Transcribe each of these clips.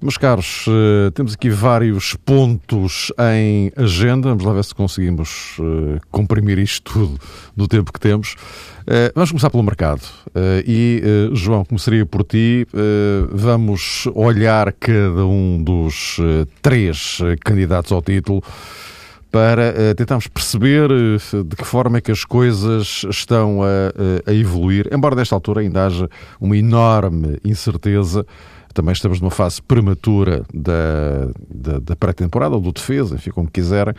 Meus caros, eh, temos aqui vários pontos em agenda. Vamos lá ver se conseguimos eh, comprimir isto tudo no tempo que temos. Eh, vamos começar pelo mercado. E, João, começaria por ti. Vamos olhar cada um dos três candidatos ao título para tentarmos perceber de que forma é que as coisas estão a, a, evoluir, embora desta altura ainda haja uma enorme incerteza. Também estamos numa fase prematura da, da, da pré-temporada, ou do defesa, enfim, como quiserem.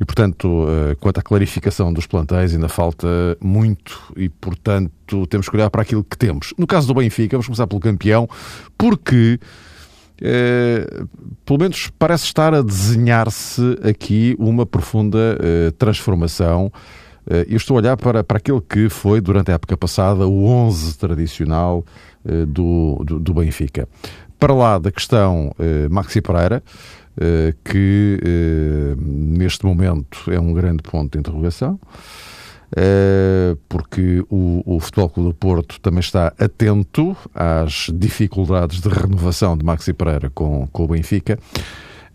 E, portanto, uh, quanto à clarificação dos plantéis, ainda falta muito e, portanto, temos que olhar para aquilo que temos. No caso do Benfica, vamos começar pelo campeão, porque eh, pelo menos parece estar a desenhar-se aqui uma profunda uh, transformação. Uh, eu estou a olhar para, para aquilo que foi, durante a época passada, o 11 tradicional do, do, do, Benfica. Para lá da questão Maxi Pereira, que neste momento é um grande ponto de interrogação. Eh, porque o, o Futebol Clube do Porto também está atento às dificuldades de renovação de Maxi Pereira com, com o Benfica.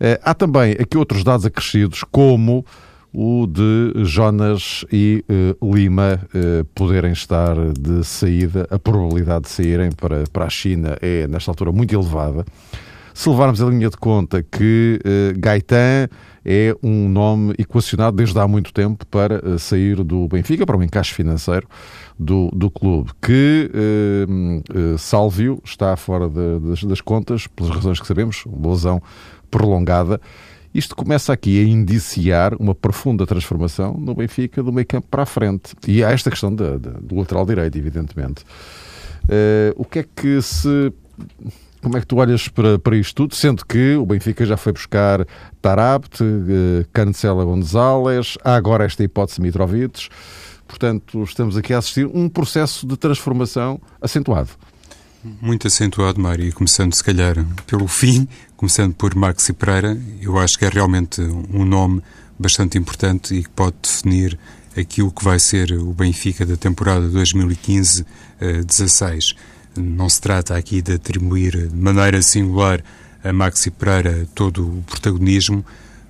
Eh, há também aqui outros dados acrescidos, como o de Jonas e uh, Lima uh, poderem estar de saída, a probabilidade de saírem para, para a China é, nesta altura, muito elevada. Se levarmos a linha de conta que uh, Gaetan é um nome equacionado desde há muito tempo para sair do Benfica, para o um encaixe financeiro do, do clube, que Sálvio está fora de, das, das, contas, pelas razões que sabemos, uma lesão prolongada. Isto começa aqui a indiciar uma profunda transformação no Benfica do meio campo para a frente. E há esta questão de, de, do lateral direito, evidentemente. o que é que se como é que tu olhas para, para isto tudo, sendo que o Benfica já foi buscar Tarabt, eh, Cancela Gonzalez, há agora esta hipótese Mitrovic. Portanto, estamos aqui a assistir um processo de transformação acentuado. Muito acentuado, Mário, começando se calhar pelo fim, começando por Maxi Pereira, eu acho que é realmente um nome bastante importante e que pode definir aquilo que vai ser o Benfica da temporada 2015-16. Não se trata aqui de atribuir de maneira singular a Maxi Pereira todo o protagonismo,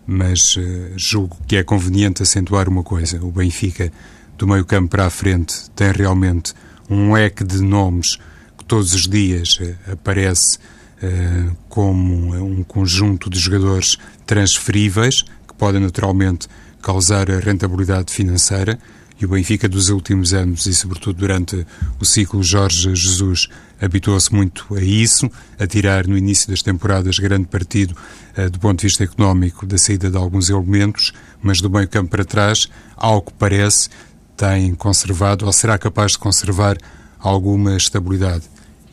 mas uh, julgo que é conveniente acentuar uma coisa. O Benfica, do meio campo para a frente, tem realmente um leque de nomes que todos os dias uh, aparece como um conjunto de jogadores transferíveis que podem naturalmente causar a rentabilidade financeira e o Benfica dos últimos anos e, sobretudo, durante o ciclo Jorge Jesus, habituou-se muito a isso, a tirar no início das temporadas grande partido uh, do ponto de vista económico da saída de alguns elementos, mas do meio campo para trás, ao que parece, tem conservado ou será capaz de conservar alguma estabilidade.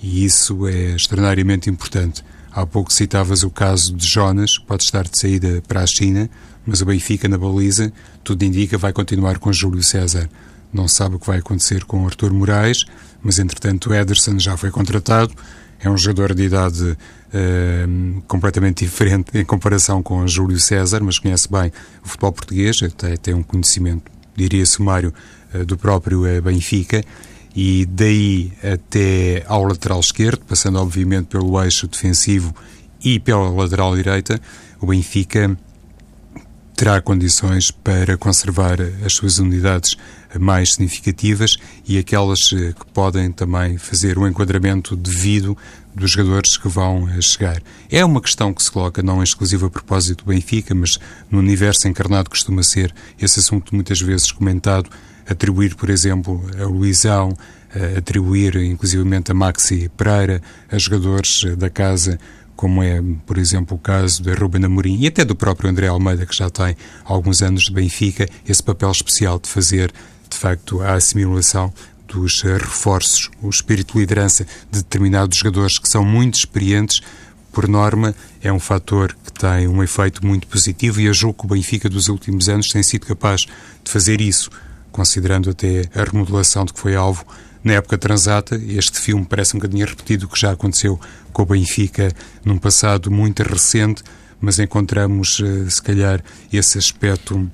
E isso é extraordinariamente importante. Há pouco citavas o caso de Jonas, que pode estar de saída para a China, mas o Benfica na baliza, tudo indica, vai continuar com Júlio César. Não sabe o que vai acontecer com Artur Moraes, mas entretanto Ederson já foi contratado. É um jogador de idade uh, completamente diferente em comparação com Júlio César, mas conhece bem o futebol português, até tem um conhecimento, diria sumário, uh, do próprio uh, Benfica. E daí até ao lateral esquerdo, passando obviamente pelo eixo defensivo e pela lateral direita, o Benfica terá condições para conservar as suas unidades mais significativas e aquelas eh, que podem também fazer o enquadramento devido dos jogadores que vão eh, chegar. É uma questão que se coloca não exclusiva a propósito do Benfica, mas no universo encarnado costuma ser esse assunto muitas vezes comentado, atribuir, por exemplo, a Luizão, eh, atribuir inclusivamente a Maxi Pereira, a jogadores da casa como é, por exemplo, o caso de Ruben Amorim e até do próprio André Almeida, que já tem alguns anos de Benfica, esse papel especial de fazer, de facto, a assimilação dos reforços, o espírito de liderança de determinados jogadores que são muito experientes, por norma, é um fator que tem um efeito muito positivo e eu julgo que o Benfica dos últimos anos tem sido capaz de fazer isso considerando até a remodelação de que foi alvo na época transata. Este filme parece um bocadinho repetido o que já aconteceu com o Benfica num passado muito recente, mas encontramos, eh, se calhar, esse aspecto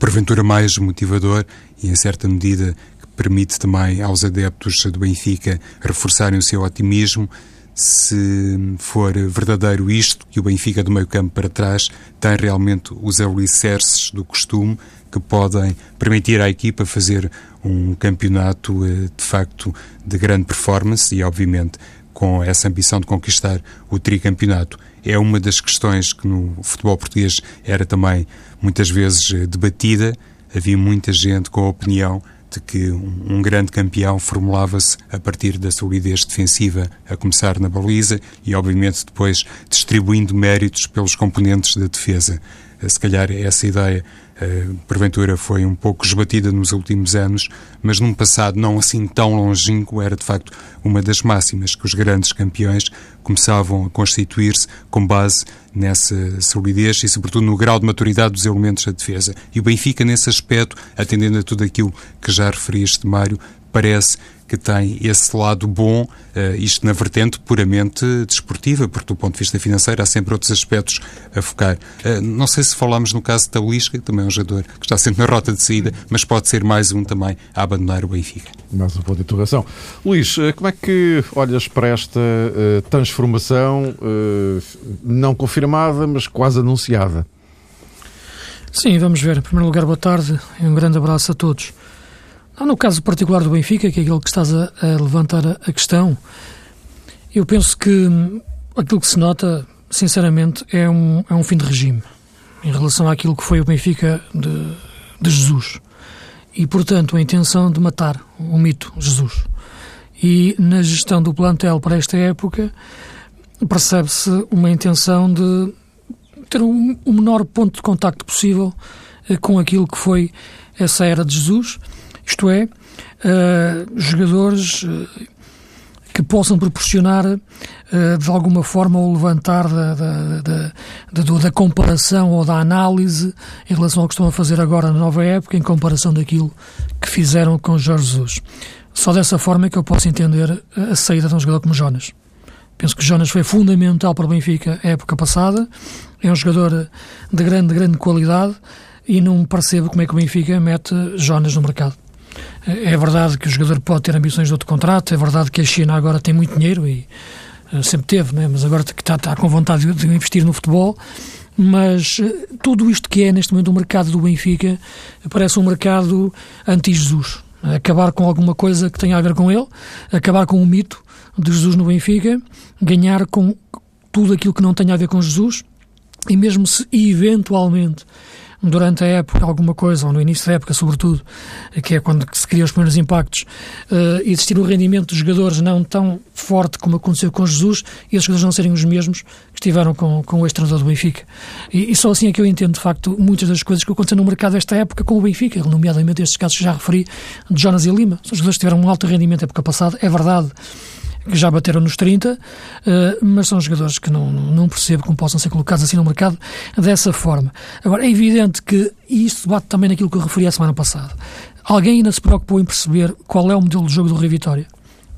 porventura mais motivador e, em certa medida, que permite também aos adeptos do Benfica reforçarem o seu otimismo. Se for verdadeiro isto, que o Benfica do meio campo para trás tem realmente os alicerces do costume que podem permitir à equipa fazer um campeonato eh, de facto de grande performance e, obviamente, com essa ambição de conquistar o tricampeonato. É uma das questões que no futebol português era também muitas vezes eh, debatida. Havia muita gente com a opinião de que um, grande campeão formulava-se a partir da solidez defensiva, a começar na baliza e, obviamente, depois distribuindo méritos pelos componentes da defesa. Eh, se calhar essa ideia porventura foi um pouco esbatida nos últimos anos, mas num passado não assim tão longínquo era de facto uma das máximas que os grandes campeões começavam a constituir-se com base nessa solidez e sobretudo no grau de maturidade dos elementos da defesa. E o Benfica nesse aspecto, atendendo a tudo aquilo que já referiste, Mário, parece que tem esse lado bom, uh, isto na vertente puramente desportiva, porque do ponto de vista financeiro há sempre outros aspectos a focar. Uh, não sei se falamos no caso de Talisca, que também é um jogador que está sempre na rota de saída, mas pode ser mais um também a abandonar o Benfica. Mais um ponto de interrogação. Luís, uh, como é que olhas para esta transformação não confirmada, mas quase anunciada? Sim, vamos ver. Em primeiro lugar, boa tarde e um grande abraço a todos. No caso particular do Benfica, que é aquele que estás a, a levantar a, questão, eu penso que aquilo que se nota, sinceramente, é um, é um fim de regime em relação àquilo que foi o Benfica de, de Jesus. E, portanto, a intenção de matar o mito Jesus. E na gestão do plantel para esta época, percebe-se uma intenção de ter o um, um menor ponto de contacto possível eh, com aquilo que foi essa era de Jesus isto é, uh, jogadores uh, que possam proporcionar, uh, de alguma forma, o levantar da, da, da, da comparação ou da análise em relação ao que estão a fazer agora na nova época, em comparação daquilo que fizeram com Jorge Jesus. Só dessa forma é que eu posso entender a saída de um jogador como Jonas. Penso que Jonas foi fundamental para o Benfica a época passada, é um jogador de grande, grande qualidade e não percebo como é que o Benfica mete Jonas no mercado. É verdade que o jogador pode ter ambições de outro contrato, é verdade que a China agora tem muito dinheiro e uh, sempre teve, né? mas agora está, está com vontade de investir no futebol. Mas uh, tudo isto que é neste momento o mercado do Benfica parece um mercado anti-Jesus. Acabar com alguma coisa que tenha a ver com ele, acabar com o mito de Jesus no Benfica, ganhar com tudo aquilo que não tenha a ver com Jesus e mesmo se eventualmente durante a época alguma coisa, ou no início da época, sobretudo, que é quando se criam os primeiros impactos, uh, existir um rendimento dos jogadores não tão forte como aconteceu com Jesus e esses jogadores não serem os mesmos que estiveram com, com o ex-treinador do Benfica. E, e, só assim é que eu entendo, de facto, muitas das coisas que aconteceram no mercado desta época com o Benfica, nomeadamente estes casos que já referi, de Jonas e Lima. São jogadores tiveram um alto rendimento na época passada, é verdade que já bateram nos 30, uh, eh, mas são jogadores que não, não percebo como possam ser colocados assim no mercado dessa forma. Agora, é evidente que isto bate também naquilo que eu referi a semana passada. Alguém ainda se preocupou em perceber qual é o modelo de jogo do Rio Vitória?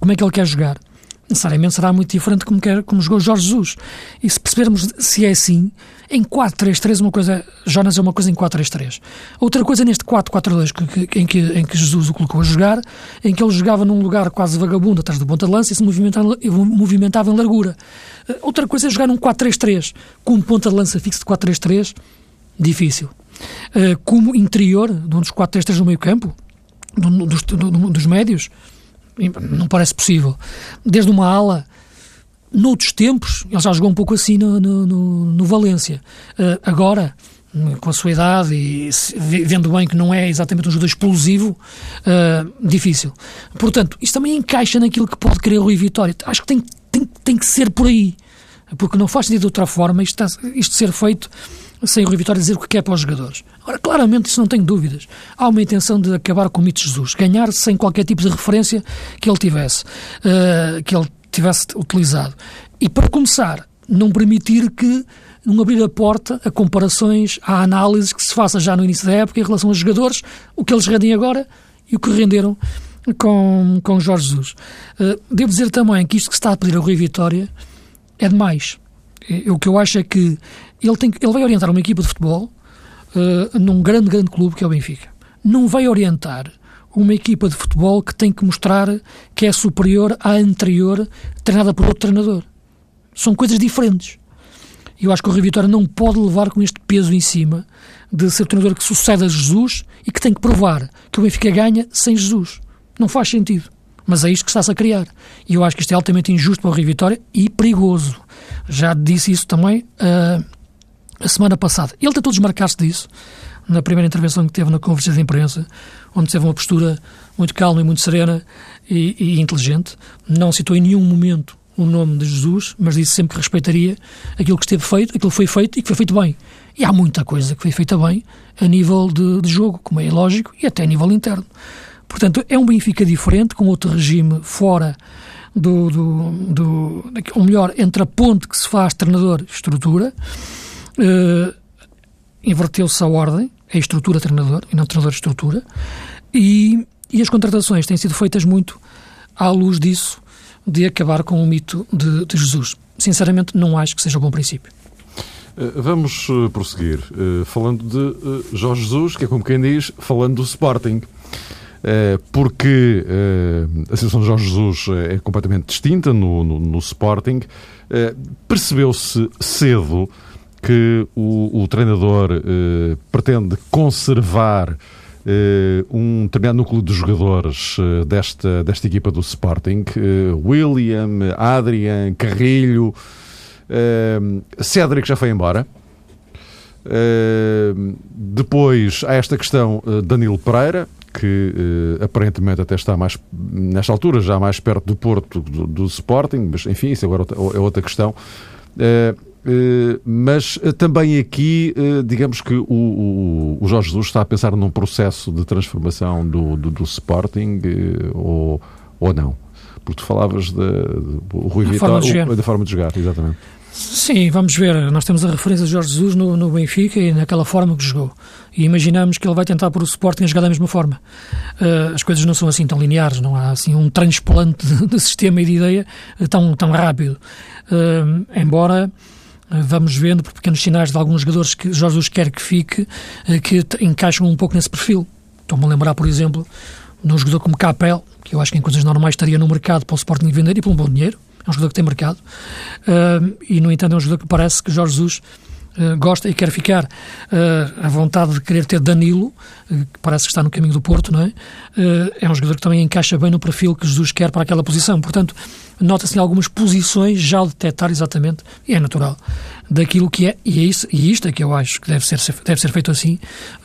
Como é que ele quer jogar? Necessariamente será muito diferente como, quer, como jogou Jorge Jesus. E se percebermos se é assim, em 4-3-3, uma coisa, Jonas é uma coisa em 4-3-3. Outra coisa neste 4-4-2 em, que, em que Jesus o colocou a jogar, em que ele jogava num lugar quase vagabundo atrás do ponta de lança e se movimentava, movimentava em largura. Eh, outra coisa é jogar num 4-3-3, com um ponta de lança fixo de 4-3-3, difícil. Eh, como interior, de um dos 4-3-3 no meio campo, dos, dos médios, não parece possível. Desde uma ala, noutros tempos, ele já jogou um pouco assim no, no, no, no Valência. Uh, agora, com a sua idade e vendo bem que não é exatamente um jogador explosivo, uh, difícil. Portanto, isto também encaixa naquilo que pode querer o Rui Vitória. Acho que tem, tem, tem que ser por aí. Porque não faz sentido de outra forma isto, isto ser feito sem o Rui Vitória dizer o que quer para os jogadores. Ora, claramente, isso não tenho dúvidas. Há uma intenção de acabar com o mito de Jesus, ganhar sem qualquer tipo de referência que ele tivesse, uh, que ele tivesse utilizado. E para começar, não permitir que não abrir a porta a comparações, a análises que se faça já no início da época em relação aos jogadores, o que eles rendem agora e o que renderam com, com Jorge Jesus. Uh, devo dizer também que isto que se está a pedir ao Rui Vitória é demais. É, o que eu acho é que ele, tem, ele vai orientar uma equipa de futebol uh, num grande, grande clube que é o Benfica. Não vai orientar uma equipa de futebol que tem que mostrar que é superior à anterior, treinada por outro treinador. São coisas diferentes. Eu acho que o Rui Vitória não pode levar com este peso em cima de ser o treinador que sucede a Jesus e que tem que provar que o Benfica ganha sem Jesus. Não faz sentido. Mas é isto que está-se a criar. E eu acho que isto é altamente injusto para o Rio Vitória e perigoso. Já disse isso também uh, a semana passada. Ele tentou desmarcar-se disso na primeira intervenção que teve na conversa de imprensa, onde teve uma postura muito calma e muito serena e, e inteligente. Não citou em nenhum momento o nome de Jesus, mas disse sempre que respeitaria aquilo que esteve feito, aquilo que foi feito e que foi feito bem. E há muita coisa que foi feita bem a nível de, de jogo, como é lógico, e até a nível interno. Portanto, é um Benfica diferente, com outro regime fora do, do, do ou melhor, entre a ponte que se faz treinador-estrutura, uh, inverteu-se a ordem, é estrutura-treinador e não treinador-estrutura, e, e as contratações têm sido feitas muito à luz disso, de acabar com o mito de, de Jesus. Sinceramente, não acho que seja um bom princípio. Eh, vamos eh, prosseguir falando de Jorge Jesus, que é como quem diz, falando do Sporting. Porque a situação de Jorge Jesus é completamente distinta no, no, no Sporting. Percebeu-se cedo que o, o treinador pretende conservar um determinado núcleo de jogadores desta, desta equipa do Sporting. William, Adrian, Carrilho, Cédric já foi embora. depois há esta questão Danilo Pereira, que aparentemente até está mais, nesta altura, já mais perto do Porto do, do Sporting, mas enfim, isso agora é outra questão. Uh, uh, mas também aqui, digamos que o, o, o, Jorge Jesus está a pensar num processo de transformação do, do, do Sporting ou, ou não? Porque tu falavas de, de, de Rui Vitória, da forma de jogar, exatamente. Sim, vamos ver. Nós temos a referência de Jorge Jesus no, no Benfica e naquela forma que jogou. E imaginamos que ele vai tentar pôr o Sporting a jogar da mesma forma. Uh, as coisas não são assim tão lineares, não há assim um transplante de, de sistema e de ideia tão, tão rápido. Uh, embora vamos vendo por pequenos sinais de alguns jogadores que Jorge Jesus quer que fique, que encaixam um pouco nesse perfil. Estou-me a lembrar, por exemplo, de um jogador como Capel, que eu acho que em coisas normais estaria no mercado para o Sporting vender e por um bom dinheiro é um jogador que tem mercado uh, e, no entanto, é um jogador que parece que Jorge Jesus gosta e quer ficar uh, a vontade de querer ter Danilo, uh, que parece que está no caminho do Porto, não é? é um jogador que também encaixa bem no perfil que Jesus quer para aquela posição. Portanto, nota-se algumas posições já ao detectar exatamente, e é natural, daquilo que é, e é isso, e isto é que eu acho que deve ser, deve ser feito assim,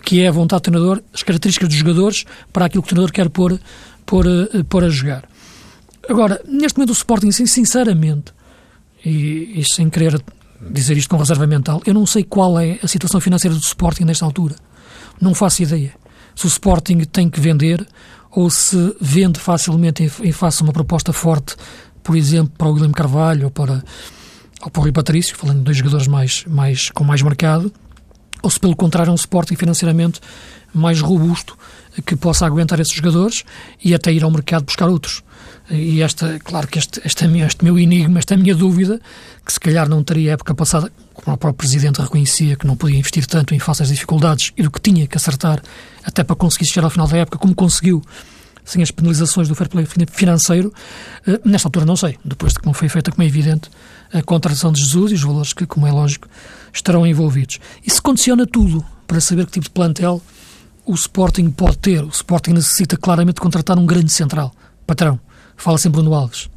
que é a vontade do treinador, as características dos jogadores para aquilo que o treinador quer pôr, pôr, pôr a jogar. Agora, neste momento o Sporting, sinceramente, e, e, sem querer dizer isto com reserva mental, eu não sei qual é a situação financeira do Sporting nesta altura. Não faço ideia. Se o Sporting tem que vender ou se vende facilmente e, faça uma proposta forte, por exemplo, para o William Carvalho ou para, ou para o Rui Patrício, falando de dois jogadores mais, mais, com mais mercado, ou se pelo contrário é um Sporting financeiramente mais robusto que possa aguentar esses jogadores e até ir ao mercado buscar outros. E esta, claro que este, este, este meu enigma, esta minha dúvida, que se calhar não teria época passada, como o próprio Presidente reconhecia que não podia investir tanto em face às dificuldades e do que tinha que acertar até para conseguir chegar ao final da época, como conseguiu, sem as penalizações do fair play financeiro, eh, nesta altura não sei, depois de como foi feita, como é evidente, a contratação de Jesus e os valores que, como é lógico, estarão envolvidos. Isso condiciona tudo para saber que tipo de plantel o Sporting pode ter. O Sporting necessita claramente contratar um grande central, patrão fala sempre Bruno Alves.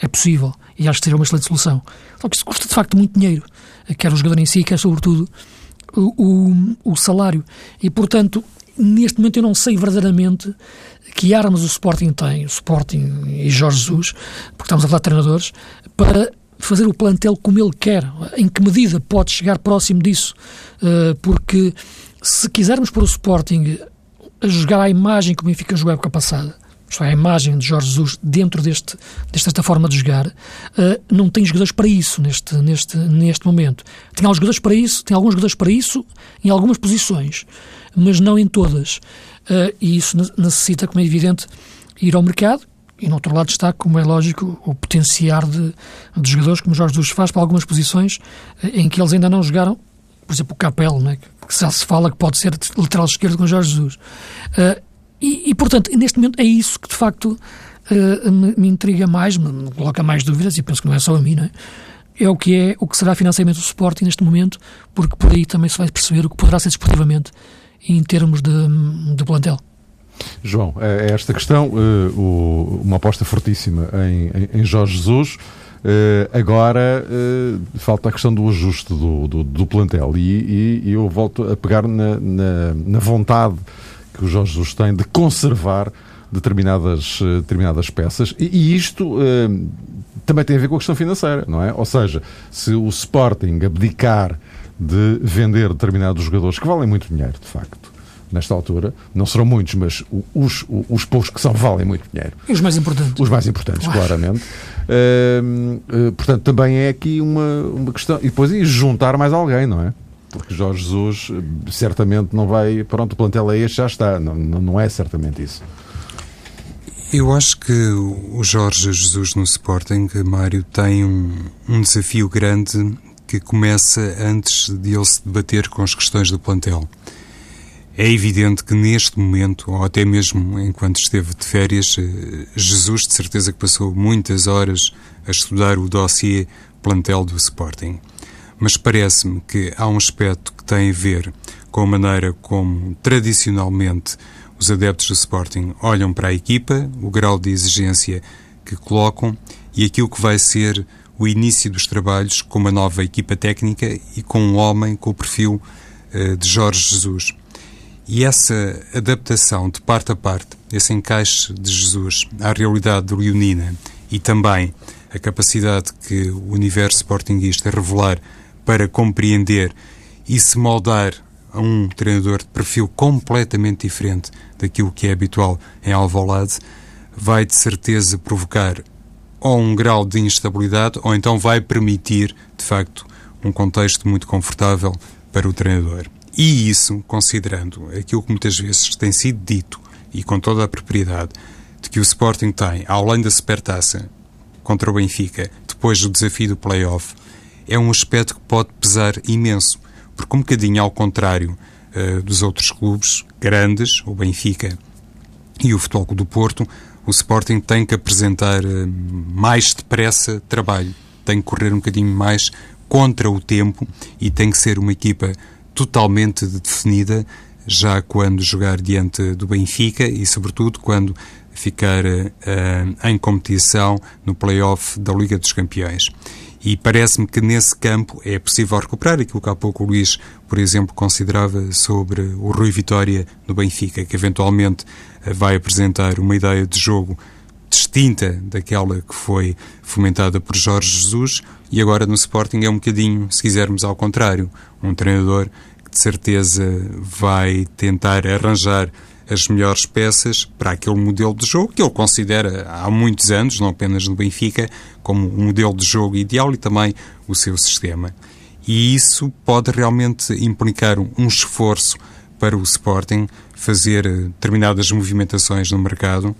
É possível e acho que seria uma excelente solução. Só que isso custa de facto muito dinheiro, quer o jogador em si, quer sobretudo o, o, o salário. E portanto, neste momento eu não sei verdadeiramente que armas o Sporting tem, o Sporting e Jorge Jesus, porque estamos a falar de treinadores, para fazer o plantel como ele quer. Em que medida pode chegar próximo disso? Uh, porque se quisermos pôr o Sporting a jogar à imagem como o Benfica jogou a época passada, é, a imagem de Jorge Jesus dentro deste, desta forma de jogar, uh, não tem jogadores para isso neste, neste, neste momento. Tem alguns jogadores para isso, tem alguns jogadores para isso em algumas posições, mas não em todas. Uh, e isso necessita, como é evidente, ir ao mercado. E no outro lado está, como é lógico, o potenciar de, de jogadores, como Jorge Jesus faz, para algumas posições uh, em que eles ainda não jogaram. Por exemplo, o Capel, né, que já se fala que pode ser lateral esquerdo com Jorge Jesus. E, e, portanto, neste momento é isso que de facto uh, me, me, intriga mais, me, me, coloca mais dúvidas, e penso que não é só a mim, não é? É o que é, o que será financiamento do Sporting neste momento, porque por aí também se vai perceber o que poderá ser desportivamente em termos de, de plantel. João, é, é esta questão, uh, uma aposta fortíssima em, em, Jorge Jesus. Uh, agora uh, falta a questão do ajuste do, do, do plantel e, e, eu volto a pegar na, na, na vontade que o Jorge Jesus tem de conservar determinadas, eh, determinadas peças e, e isto uh, também tem a ver com a questão financeira, não é? Ou seja, se o Sporting abdicar de vender determinados jogadores que valem muito dinheiro, de facto, nesta altura, não serão muitos, mas os, os, os poucos que são valem muito dinheiro. E os mais importantes. Os mais importantes, Uau. claramente. Uh, uh, portanto, também é aqui uma, uma questão. E depois e juntar mais alguém, não é? porque Jorge Jesus eh, certamente não vai. Pronto, o plantel é este, já está. Não, não é certamente isso. Eu acho que o Jorge Jesus no Sporting, Mário, tem um, um desafio grande que começa antes de ele se debater com as questões do plantel. É evidente que neste momento, ou até mesmo enquanto esteve de férias, eh, Jesus de certeza que passou muitas horas a estudar o dossiê plantel do Sporting mas parece-me que há um aspecto que tem a ver com a maneira como tradicionalmente os adeptos do Sporting olham para a equipa, o grau de exigência que colocam e aquilo que vai ser o início dos trabalhos com uma nova equipa técnica e com um homem com o perfil uh, de Jorge Jesus. E essa adaptação de parte a parte, esse encaixe de Jesus à realidade leonina e também a capacidade que o universo sportinguista revelar para compreender e se moldar a um treinador de perfil completamente diferente daquilo que é habitual em Alvalade, vai de certeza provocar ou um grau de instabilidade ou então vai permitir, de facto, um contexto muito confortável para o treinador. E isso, considerando aquilo que muitas vezes tem sido dito e com toda a propriedade de que o Sporting tem, além da Supertaça contra o Benfica, depois do desafio do play-off, é um aspecto que pode pesar imenso, porque um bocadinho ao contrário uh, dos outros clubes grandes, o Benfica e o Futebol do Porto, o Sporting tem que apresentar uh, mais depressa trabalho, tem que correr um bocadinho mais contra o tempo e tem que ser uma equipa totalmente definida já quando jogar diante do Benfica e, sobretudo, quando ficar uh, em competição no play-off da Liga dos Campeões. E parece-me que nesse campo é possível recuperar aquilo que há pouco o Luís, por exemplo, considerava sobre o Rui Vitória no Benfica, que eventualmente eh, vai apresentar uma ideia de jogo distinta daquela que foi fomentada por Jorge Jesus, e agora no Sporting é um bocadinho, se quisermos, ao contrário. Um treinador que de certeza vai tentar arranjar as melhores peças para aquele modelo de jogo que ele considera há muitos anos, não apenas no Benfica, como um modelo de jogo ideal e também o seu sistema. E isso pode realmente implicar um esforço para o Sporting fazer determinadas movimentações no mercado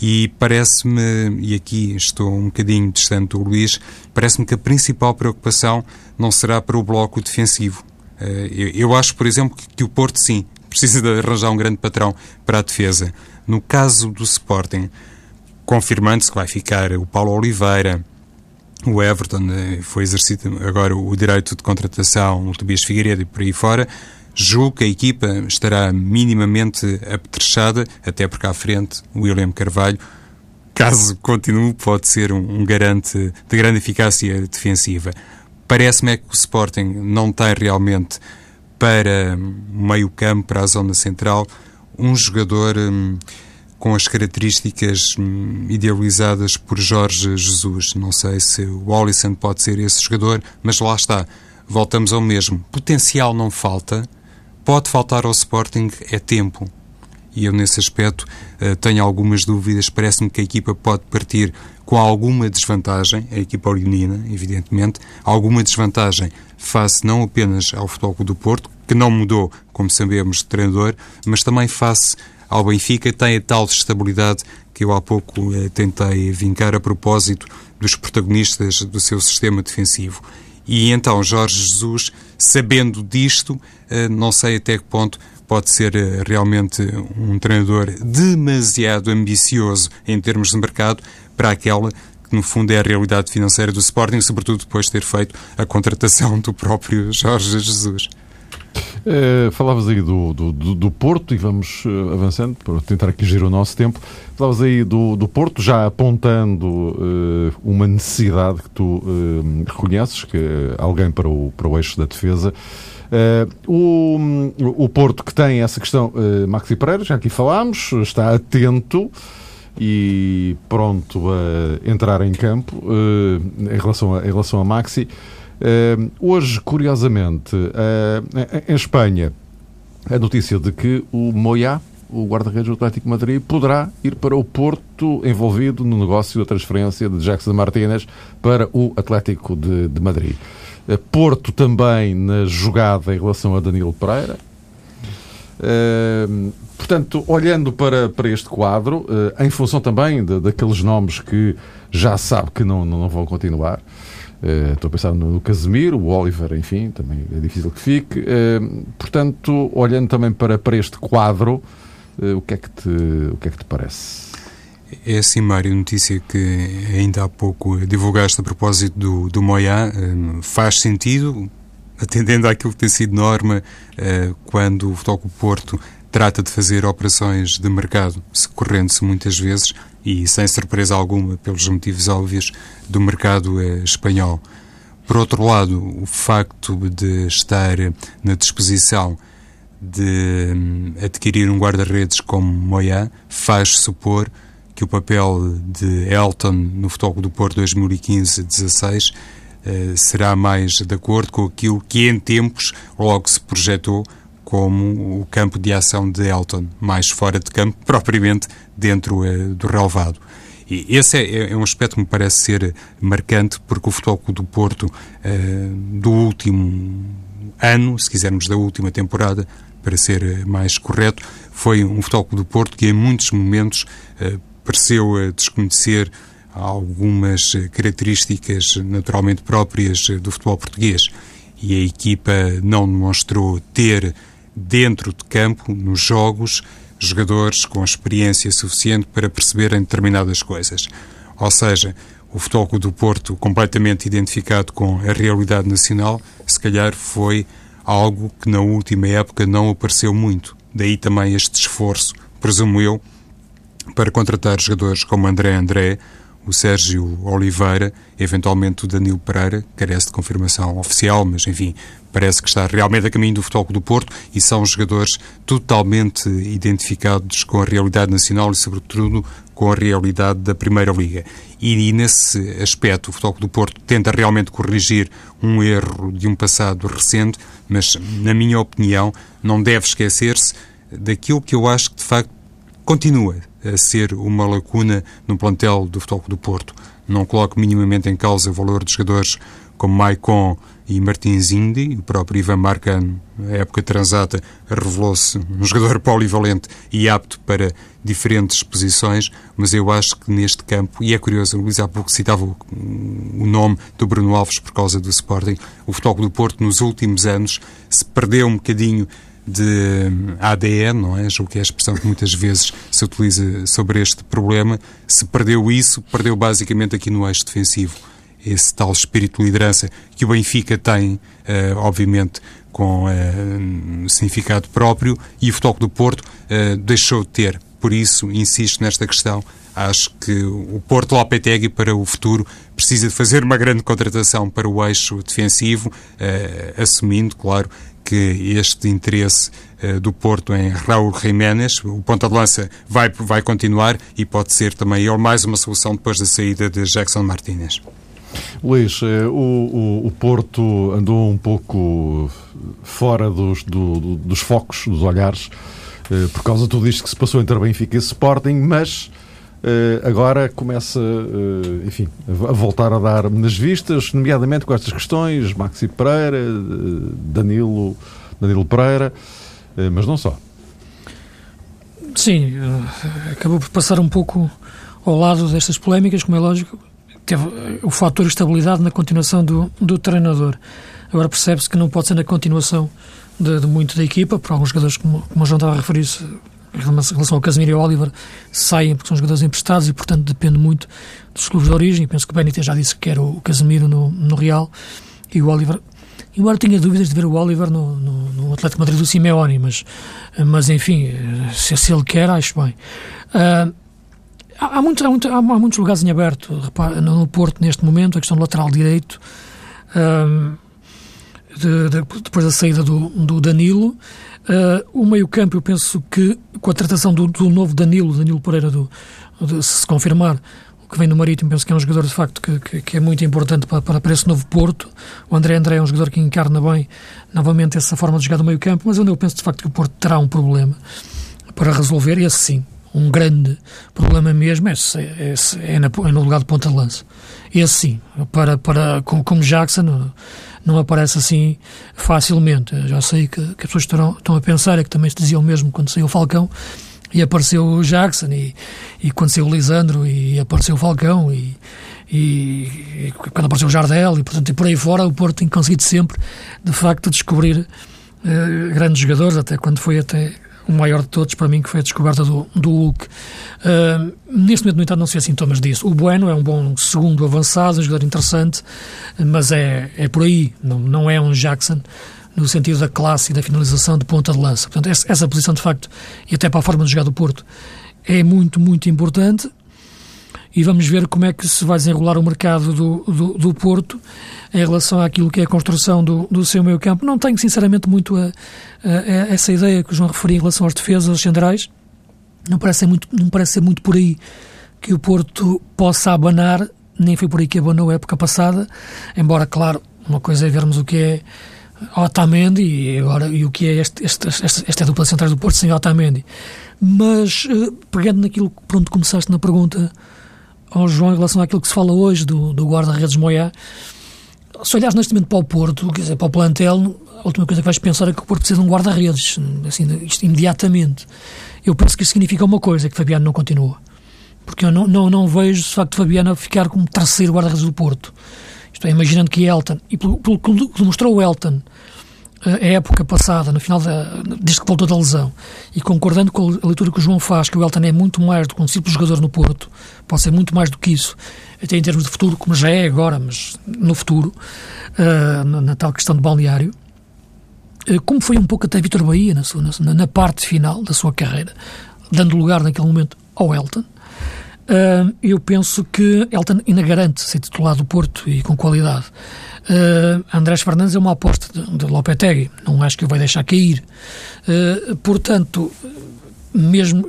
e parece-me, e aqui estou um bocadinho distante do Luís, parece-me que a principal preocupação não será para o bloco defensivo. Eh, eu acho, por exemplo, que o Porto sim, precisa de arranjar um grande patrão para a defesa. No caso do Sporting, confirmando-se que vai ficar o Paulo Oliveira, o Everton, eh, foi exercido agora o direito de contratação, o Tobias Figueiredo e por aí fora, julgo que a equipa estará minimamente apetrechada, até porque à frente o William Carvalho, caso continue, pode ser um, um garante de grande eficácia defensiva. Parece-me é que o Sporting não tem realmente para meio campo, para a zona central, um jogador hum, com as características hum, idealizadas por Jorge Jesus. Não sei se o Alisson pode ser esse jogador, mas lá está. Voltamos ao mesmo. Potencial não falta. Pode faltar ao Sporting é tempo. E eu, nesse aspecto, tenho algumas dúvidas. Parece-me que a equipa pode partir com alguma desvantagem, a equipa originina, evidentemente, alguma desvantagem face não apenas ao Futebol do Porto, que não mudou, como sabemos, de treinador, mas também face ao Benfica, tem a tal estabilidade que eu há pouco eh, tentei vincar a propósito dos protagonistas do seu sistema defensivo. E então Jorge Jesus, sabendo disto, eh, não sei até que ponto pode ser eh, realmente um treinador demasiado ambicioso em termos de mercado para aquela que no fundo é a realidade financeira do Sporting, sobretudo depois de ter feito a contratação do próprio Jorge Jesus. Uh, falavas aí do, do, do, Porto e vamos uh, avançando para tentar aqui gerir o nosso tempo. Falavas aí do, do Porto, já apontando uh, uma necessidade que tu reconheces, que é alguém para o, para o eixo da defesa. O, o Porto que tem essa questão, Maxi Pereira, já aqui falámos, está atento e pronto a entrar em campo em, relação a, em relação a Maxi. Uh, hoje, curiosamente, uh, em Espanha, a notícia de que o Moya, o guarda-redes do Atlético Madrid, poderá ir para o Porto envolvido no negócio da transferência de Jackson Martínez para o Atlético de, de Madrid. Uh, Porto também na jogada em relação a Danilo Pereira. Uh, portanto, olhando para, para este quadro, uh, em função também de, daqueles nomes que já sabe que não, não vão continuar, estou a pensar no, no Casemiro, o Oliver, enfim, também é difícil que fique. Portanto, olhando também para, para este quadro, o, que é que te, o que é que te parece? É assim, Mário, notícia que ainda há pouco divulgaste a propósito do, do Moyá, faz sentido, atendendo àquilo que tem sido norma quando o Futebol Porto trata de fazer operações de mercado, correndo-se muitas vezes e sem surpresa alguma, pelos motivos óbvios, do mercado eh, espanhol. Por outro lado, o facto de estar na disposição de hum, adquirir um guarda-redes como Moya faz supor que o papel de Elton no Futebol do Porto 2015-16 eh, será mais de acordo com aquilo que em tempos logo se projetou como o campo de ação de Elton, mais fora de campo, propriamente dentro uh, do relevado. E esse é, é, um aspecto que me parece ser marcante, porque o Futebol do Porto, uh, do último ano, se quisermos da última temporada, para ser eh, mais correto, foi um Futebol do Porto que em muitos momentos uh, pareceu desconhecer algumas características naturalmente próprias do futebol português. E a equipa não demonstrou ter dentro de campo, nos jogos, jogadores com experiência suficiente para perceberem determinadas coisas. Ou seja, o Futebol do Porto, completamente identificado com a realidade nacional, se calhar foi algo que na última época não apareceu muito. Daí também este esforço, presumo eu, para contratar jogadores como André André, o Sérgio Oliveira, eventualmente o Danilo Pereira, carece de confirmação oficial, mas enfim, parece que está realmente a caminho do Futebol do Porto e são jogadores totalmente identificados com a realidade nacional e, sobretudo, com a realidade da Primeira Liga. E, e nesse aspecto, o Futebol do Porto tenta realmente corrigir um erro de um passado recente, mas, na minha opinião, não deve esquecer-se daquilo que eu acho que, de facto, continua a ser uma lacuna no plantel do Futebol do Porto. Não coloco minimamente em causa o valor de jogadores como Maicon e Martins Indy, o próprio Ivan Marcano, na época transata, revelou-se um jogador polivalente e apto para diferentes posições, mas eu acho que neste campo, e é curioso, o Luís há pouco citava o, o nome do Bruno Alves por causa do Sporting, o Futebol do Porto nos últimos anos se perdeu um bocadinho de ADN, não é? Julgo que é a expressão que muitas vezes se utiliza sobre este problema. Se perdeu isso, perdeu basicamente aqui no eixo defensivo. Esse tal espírito de liderança que o Benfica tem, uh, obviamente, com uh, significado próprio, e o Futebol do Porto uh, deixou de ter. Por isso, insisto nesta questão. Acho que o Porto Lopetegui, para o futuro, precisa de fazer uma grande contratação para o eixo defensivo, assumindo, claro, que este interesse do Porto em Raul Jiménez, o ponta de lança, vai, vai continuar e pode ser também mais uma solução depois da saída de Jackson Martínez. Luís, eh, o, o, o, Porto andou um pouco fora dos, do, dos focos, dos olhares uh, por causa de tudo isto que se passou entre Benfica e Sporting, mas uh, agora começa, enfim, a voltar a dar nas vistas, nomeadamente com estas questões, Maxi Pereira, Danilo, Danilo Pereira, mas não só. Sim, acabou por passar um pouco ao lado destas polémicas, como é lógico, teve o fator estabilidade na continuação do, do treinador. Agora percebe-se que não pode ser na continuação de, de, muito da equipa, por alguns jogadores, como, como o João estava a referir-se, em relação ao Casemiro e ao Oliver, saem porque são jogadores emprestados e, portanto, depende muito dos clubes de origem. Penso que o Benítez já disse que era o Casemiro no, no Real e o Oliver. Embora tenha dúvidas de ver o Oliver no, no, no Atlético Madrid do Simeone, mas, mas enfim, se, se ele quer, acho bem. Uh, há, muitos, há, muito, há, muitos lugares em aberto. No Porto, neste momento, a questão do lateral direito, um, de, de, depois da saída do, do Danilo. Uh, o meio-campo, eu penso que com a tratação do, do novo Danilo, Danilo Pereira, do, de, se se confirmar, o que vem do Marítimo, penso que é um jogador de facto que, que, que é muito importante para, para, para, esse novo Porto. O André André é um jogador que encarna bem novamente essa forma de jogar do meio-campo, mas onde eu penso de facto que o Porto terá um problema para resolver, e esse sim, um grande problema mesmo é, é, é, na, é no lugar de ponta de lança. Esse sim, para, para, como, como Jackson, não aparece assim facilmente. Eu já sei que, que as pessoas estão, estão a pensar, é que também se dizia o mesmo quando saiu o Falcão, e apareceu o Jackson, e, e quando saiu o Lisandro, e apareceu o Falcão, e, e, e, quando apareceu o Jardel, e portanto, e por aí fora, o Porto tem conseguido sempre, de facto, descobrir uh, grandes jogadores, até quando foi até o maior de todos para mim, que foi a descoberta do, do Hulk. Uh, neste momento, no entanto, não se vê sintomas disso. O Bueno é um bom segundo avançado, um jogador interessante, mas é, é por aí, não, não é um Jackson no sentido da classe e da finalização de ponta de lança. Portanto, essa, essa posição, de facto, e até para a forma de jogar do Porto, é muito, muito importante e vamos ver como é que se vai desenrolar o mercado do, do, do Porto em relação àquilo que é a construção do, do seu meio campo. Não tenho, sinceramente, muito a, a, a essa ideia que o João referia em relação às defesas centrais. Não parece, ser muito, não parece ser muito por aí que o Porto possa abanar, nem foi por aí que abanou a época passada, embora, claro, uma coisa é vermos o que é Otamendi e, agora, e o que é este, este, esta, esta dupla centrais do Porto sem Otamendi. Mas, eh, pegando naquilo que pronto, começaste na pergunta ao João em relação àquilo que se fala hoje do, do guarda-redes Moyá. Se olhares neste momento para o Porto, quer dizer, para o plantel, a última coisa que vais pensar é que o Porto precisa de um guarda-redes, assim, isto imediatamente. Eu penso que isso significa uma coisa, que Fabiano não continua. Porque eu não, não, não vejo, de facto, Fabiano ficar como terceiro guarda-redes do Porto. Isto é, imaginando que Elton, e pelo, pelo que demonstrou o Elton a época passada, no final da, desde que voltou da lesão, e concordando com a leitura que o João faz, que o Elton é muito mais do que um simples jogador no Porto, pode ser muito mais do que isso, até em termos de futuro, como já é agora, mas no futuro, uh, na, tal questão de balneário, uh, como foi um pouco até Vitor Bahia na, sua, na, na, parte final da sua carreira, dando lugar naquele momento ao Elton, uh, eu penso que Elton ainda garante ser titular do Porto e com qualidade. Uh, Andrés Fernandes é uma aposta de, de Lopetegui, não acho que o vai deixar cair. Uh, portanto, mesmo,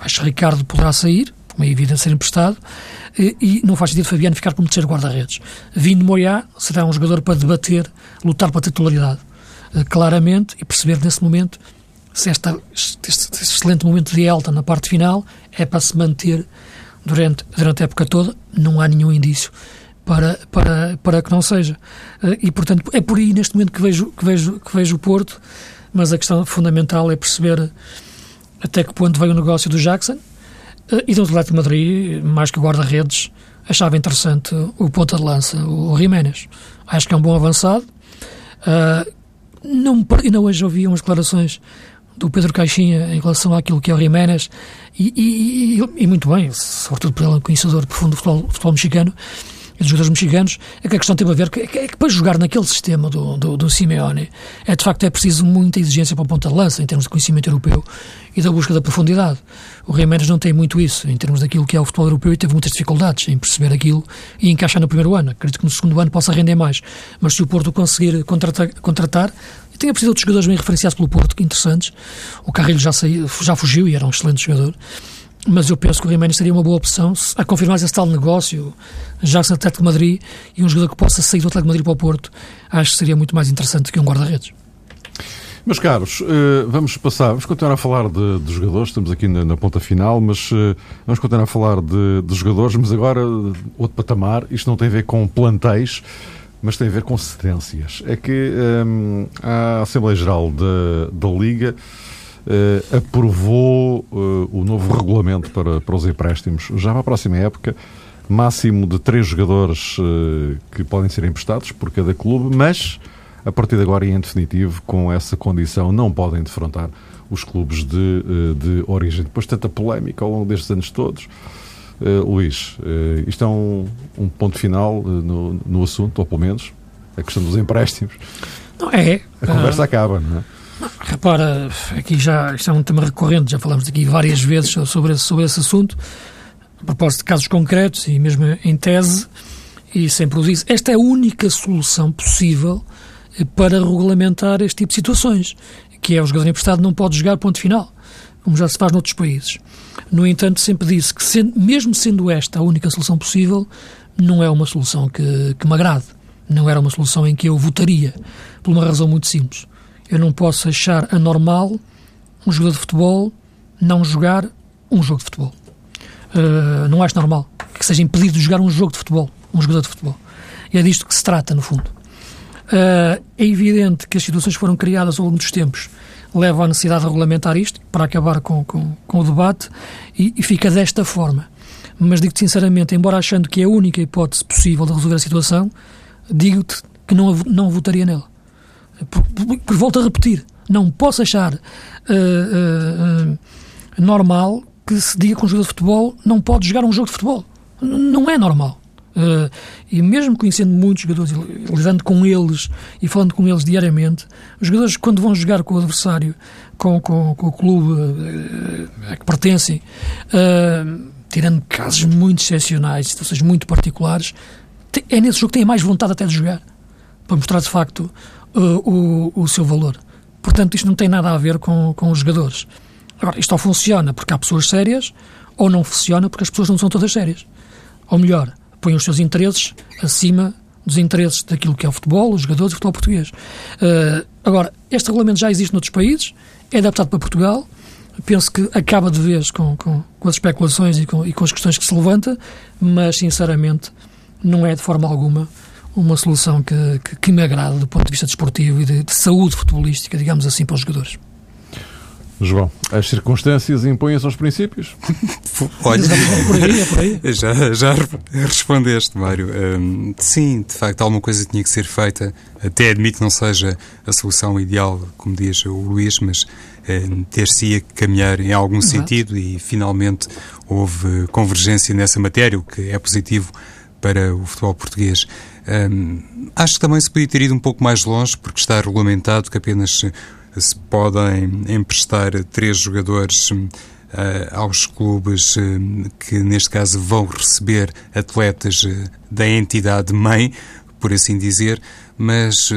acho que Ricardo poderá sair, como é evidente ser emprestado, e, e não faz sentido Fabiano ficar como terceiro guarda-redes. Vindo Moiá será um jogador para debater, lutar pela titularidade, uh, claramente, e perceber nesse momento se esta, este, este excelente momento de Elton na parte final é para se manter durante, durante a época toda, não há nenhum indício para, para, para que não seja. Eh, e, portanto, é por aí neste momento que vejo, que, vejo, que vejo o Porto, mas a questão fundamental é perceber até que ponto veio o negócio do Jackson eh, e do Atlético de Madrid, mais que o guarda-redes, achava interessante o ponta de lança, o Jiménez. Acho que é um bom avançado. Uh, não, ainda hoje ouvi umas declarações do Pedro Caixinha em relação àquilo que é o Jiménez e, e, e, e muito bem, sobretudo um conhecedor profundo do futebol, futebol mexicano, e dos jogadores mexicanos, é que a questão teve a ver que, é que para jogar naquele sistema do, do, do, Simeone é de facto é preciso muita exigência para a ponta de lança em termos de conhecimento europeu e da busca da profundidade. O Jiménez não tem muito isso em termos daquilo que é o futebol europeu e teve muitas dificuldades em perceber aquilo e encaixar no primeiro ano. Acredito que no segundo ano possa render mais, mas se o Porto conseguir contratar, contratar tem de outros jogadores bem referenciados pelo Porto, interessantes. O Carrilho já, saiu, já fugiu e era um excelente jogador mas eu penso que o Jiménez seria uma boa opção a confirmar esse tal negócio, já que Atlético de Madrid e um jogador que possa sair do Atlético de Madrid para o Porto, acho que seria muito mais interessante que um guarda-redes. Meus caros, eh, vamos passar, vamos continuar a falar de, de jogadores, estamos aqui na, na, ponta final, mas eh, vamos continuar a falar de, de, jogadores, mas agora outro patamar, isto não tem a ver com plantéis, mas tem a ver com cedências. É que um, a Assembleia Geral da, da Liga uh, aprovou uh, o novo regulamento para, para os empréstimos, já para a próxima época, máximo de três jogadores uh, que podem ser emprestados por cada clube, mas a partir de agora e em definitivo, com essa condição, não podem defrontar os clubes de, de origem. Depois de tanta polémica ao longo destes anos todos, uh, Luís, uh, isto é um, um ponto final uh, no, no assunto, ou pelo menos a questão dos empréstimos. Não é. A conversa acaba, não é? Não, repara, aqui já isto é um tema recorrente, já falamos aqui várias vezes sobre esse, sobre esse assunto, a propósito de casos concretos e mesmo em tese, e sempre o disse, esta é a única solução possível para regulamentar este tipo de situações, que é o jogador emprestado não pode jogar ponto final, como já se faz noutros países. No entanto, sempre disse que, mesmo sendo esta a única solução possível, não é uma solução que, que me agrade. Não era uma solução em que eu votaria, por uma razão muito simples. Eu não posso achar anormal um jogador de futebol não jogar um jogo de futebol. Uh, não acho normal que seja impedido de jogar um jogo de futebol, um jogador de futebol. E é disto que se trata, no fundo. Uh, é evidente que as situações foram criadas ao longo dos tempos levam à necessidade de regulamentar isto para acabar com, com, com o debate e, e, fica desta forma. Mas digo-te sinceramente, embora achando que é a única hipótese possível de resolver a situação, digo-te que não, não votaria nela. Porque, volto a repetir, não posso achar uh, uh, normal que se diga que um jogador de futebol não pode jogar um jogo de futebol. Não é normal. Uh, e mesmo conhecendo muitos jogadores, lidando com eles e falando com eles diariamente, os jogadores, quando vão jogar com o adversário, com, com, com o clube uh, a que pertencem, uh, tirando casos muito excepcionais, situações muito particulares, é nesse jogo que têm mais vontade até de jogar, para mostrar de facto o, o seu valor. Portanto, isto não tem nada a ver com, com os jogadores. Agora, isto ou funciona porque há pessoas sérias, ou não funciona porque as pessoas não são todas sérias. Ou melhor, põe os seus interesses acima dos interesses daquilo que é o futebol, os jogadores e o futebol português. Uh, agora, este regulamento já existe noutros países, é adaptado para Portugal, penso que acaba de vez com, com, com as especulações e com, e com as questões que se levanta, mas, sinceramente, não é de forma alguma uma solução que, que, que me agrada do ponto de vista desportivo e de, de saúde futebolística, digamos assim, para os jogadores. João, as circunstâncias impõem-se aos princípios? Olha, é por aí, é por aí. Já, já respondeste, Mário. Um, sim, de facto, alguma coisa tinha que ser feita. Até admito que não seja a solução ideal, como diz o Luís, mas um, ter-se-ia que caminhar em algum Exato. sentido e finalmente houve convergência nessa matéria, o que é positivo para o futebol português. Um, acho que também se podia ter ido um pouco mais longe, porque está regulamentado que apenas se podem emprestar três jogadores uh, aos clubes uh, que, neste caso, vão receber atletas uh, da entidade mãe, por assim dizer, mas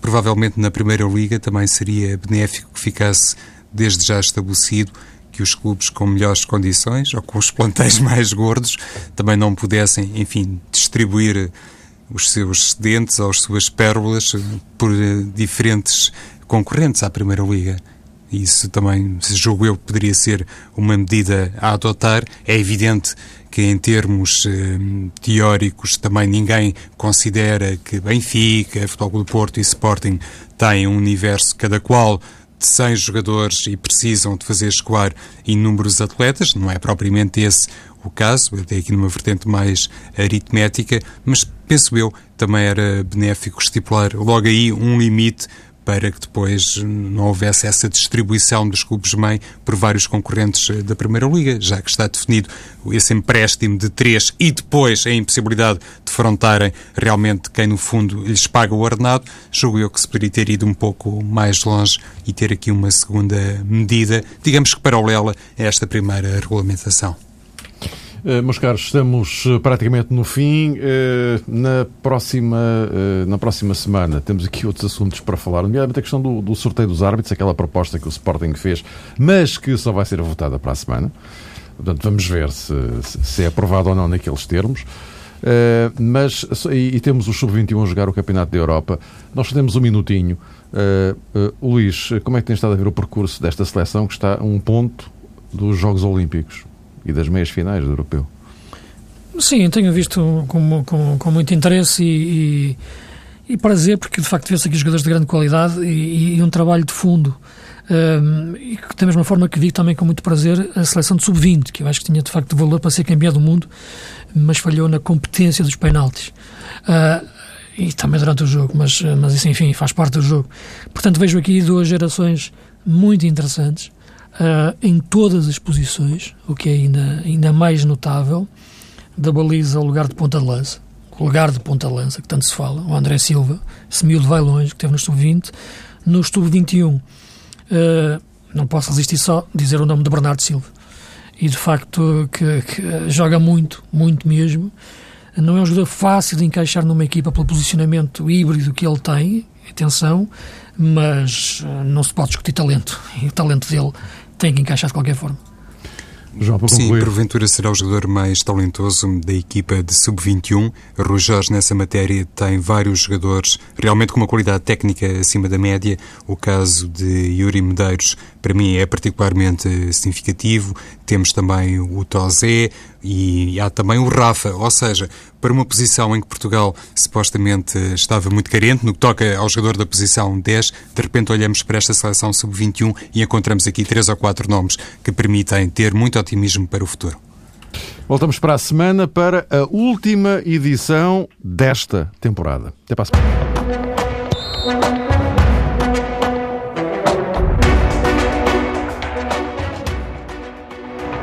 provavelmente na Primeira Liga também seria benéfico que ficasse desde já estabelecido que os clubes com melhores condições ou com os plantéis mais gordos também não pudessem, enfim, distribuir os seus excedentes ou as suas pérolas por diferentes concorrentes à Primeira Liga. Isso também, julgo eu, poderia ser uma medida a adotar. É evidente que, em termos eh, teóricos, também ninguém considera que Benfica, Futebol do Porto e Sporting têm um universo cada qual de 100 jogadores e precisam de fazer escoar inúmeros atletas. Não é propriamente esse o caso, até aqui numa vertente mais aritmética, mas penso eu também era benéfico estipular logo aí um limite para que depois não houvesse essa distribuição dos clubes-mãe por vários concorrentes eh, da Primeira Liga, já que está definido esse empréstimo de três e depois a impossibilidade de frontarem realmente quem, no fundo, lhes paga o ordenado, julgo eu que se poderia ter ido um pouco mais longe e ter aqui uma segunda medida, digamos que paralela a esta primeira regulamentação. Uh, meus caros, estamos eh, praticamente no fim. Uh, na, próxima, na próxima semana temos aqui outros assuntos para falar, nomeadamente a questão do, do, sorteio dos árbitros, aquela proposta que o Sporting fez, mas que só vai ser votada para a semana. Portanto, vamos ver se, se é aprovado ou não naqueles termos. Mas, e, temos o Sub-21 a jogar o Campeonato da Europa. Nós temos um minutinho. Luís, como é que tem estado a ver o percurso desta seleção que está a um ponto dos Jogos Olímpicos e das meias finais do Europeu? Sim, tenho visto com, com, com muito interesse e, e, e, prazer, porque de facto vê-se aqui jogadores de grande qualidade e, e um trabalho de fundo. Um, e da mesma forma que vi também com muito prazer a seleção de sub-20, que eu acho que tinha de facto valor para ser campeão do mundo, mas falhou na competência dos penaltis. Uh, e também durante o jogo, mas, mas isso, enfim, faz parte do jogo. Portanto, vejo aqui duas gerações muito interessantes uh, em todas as posições, o que é ainda, ainda mais notável da baliza ao lugar de ponta de lança, o lugar de ponta de lança, que tanto se fala, o André Silva, esse vai longe, que teve no sub-20, no sub-21, uh, não posso resistir só dizer o nome de Bernardo Silva. E de facto que, que, joga muito, muito mesmo. Não é um jogador fácil de encaixar numa equipa pelo posicionamento híbrido que ele tem, atenção, mas uh, não se pode discutir talento. E o talento dele tem que encaixar de qualquer forma. João, para Sim, porventura será o jogador mais talentoso da equipa de sub-21. Rui Jorge, nessa matéria, tem vários jogadores realmente com uma qualidade técnica acima da média. O caso de Yuri Medeiros, para mim, é particularmente significativo. Temos também o Tozé e há também o Rafa. Ou seja, para uma posição em que Portugal supostamente estava muito carente, no que toca ao jogador da posição 10, de repente olhamos para esta seleção sub-21 e encontramos aqui três ou quatro nomes que permitem ter muito otimismo para o futuro. Voltamos para a semana para a última edição desta temporada. Até para a semana.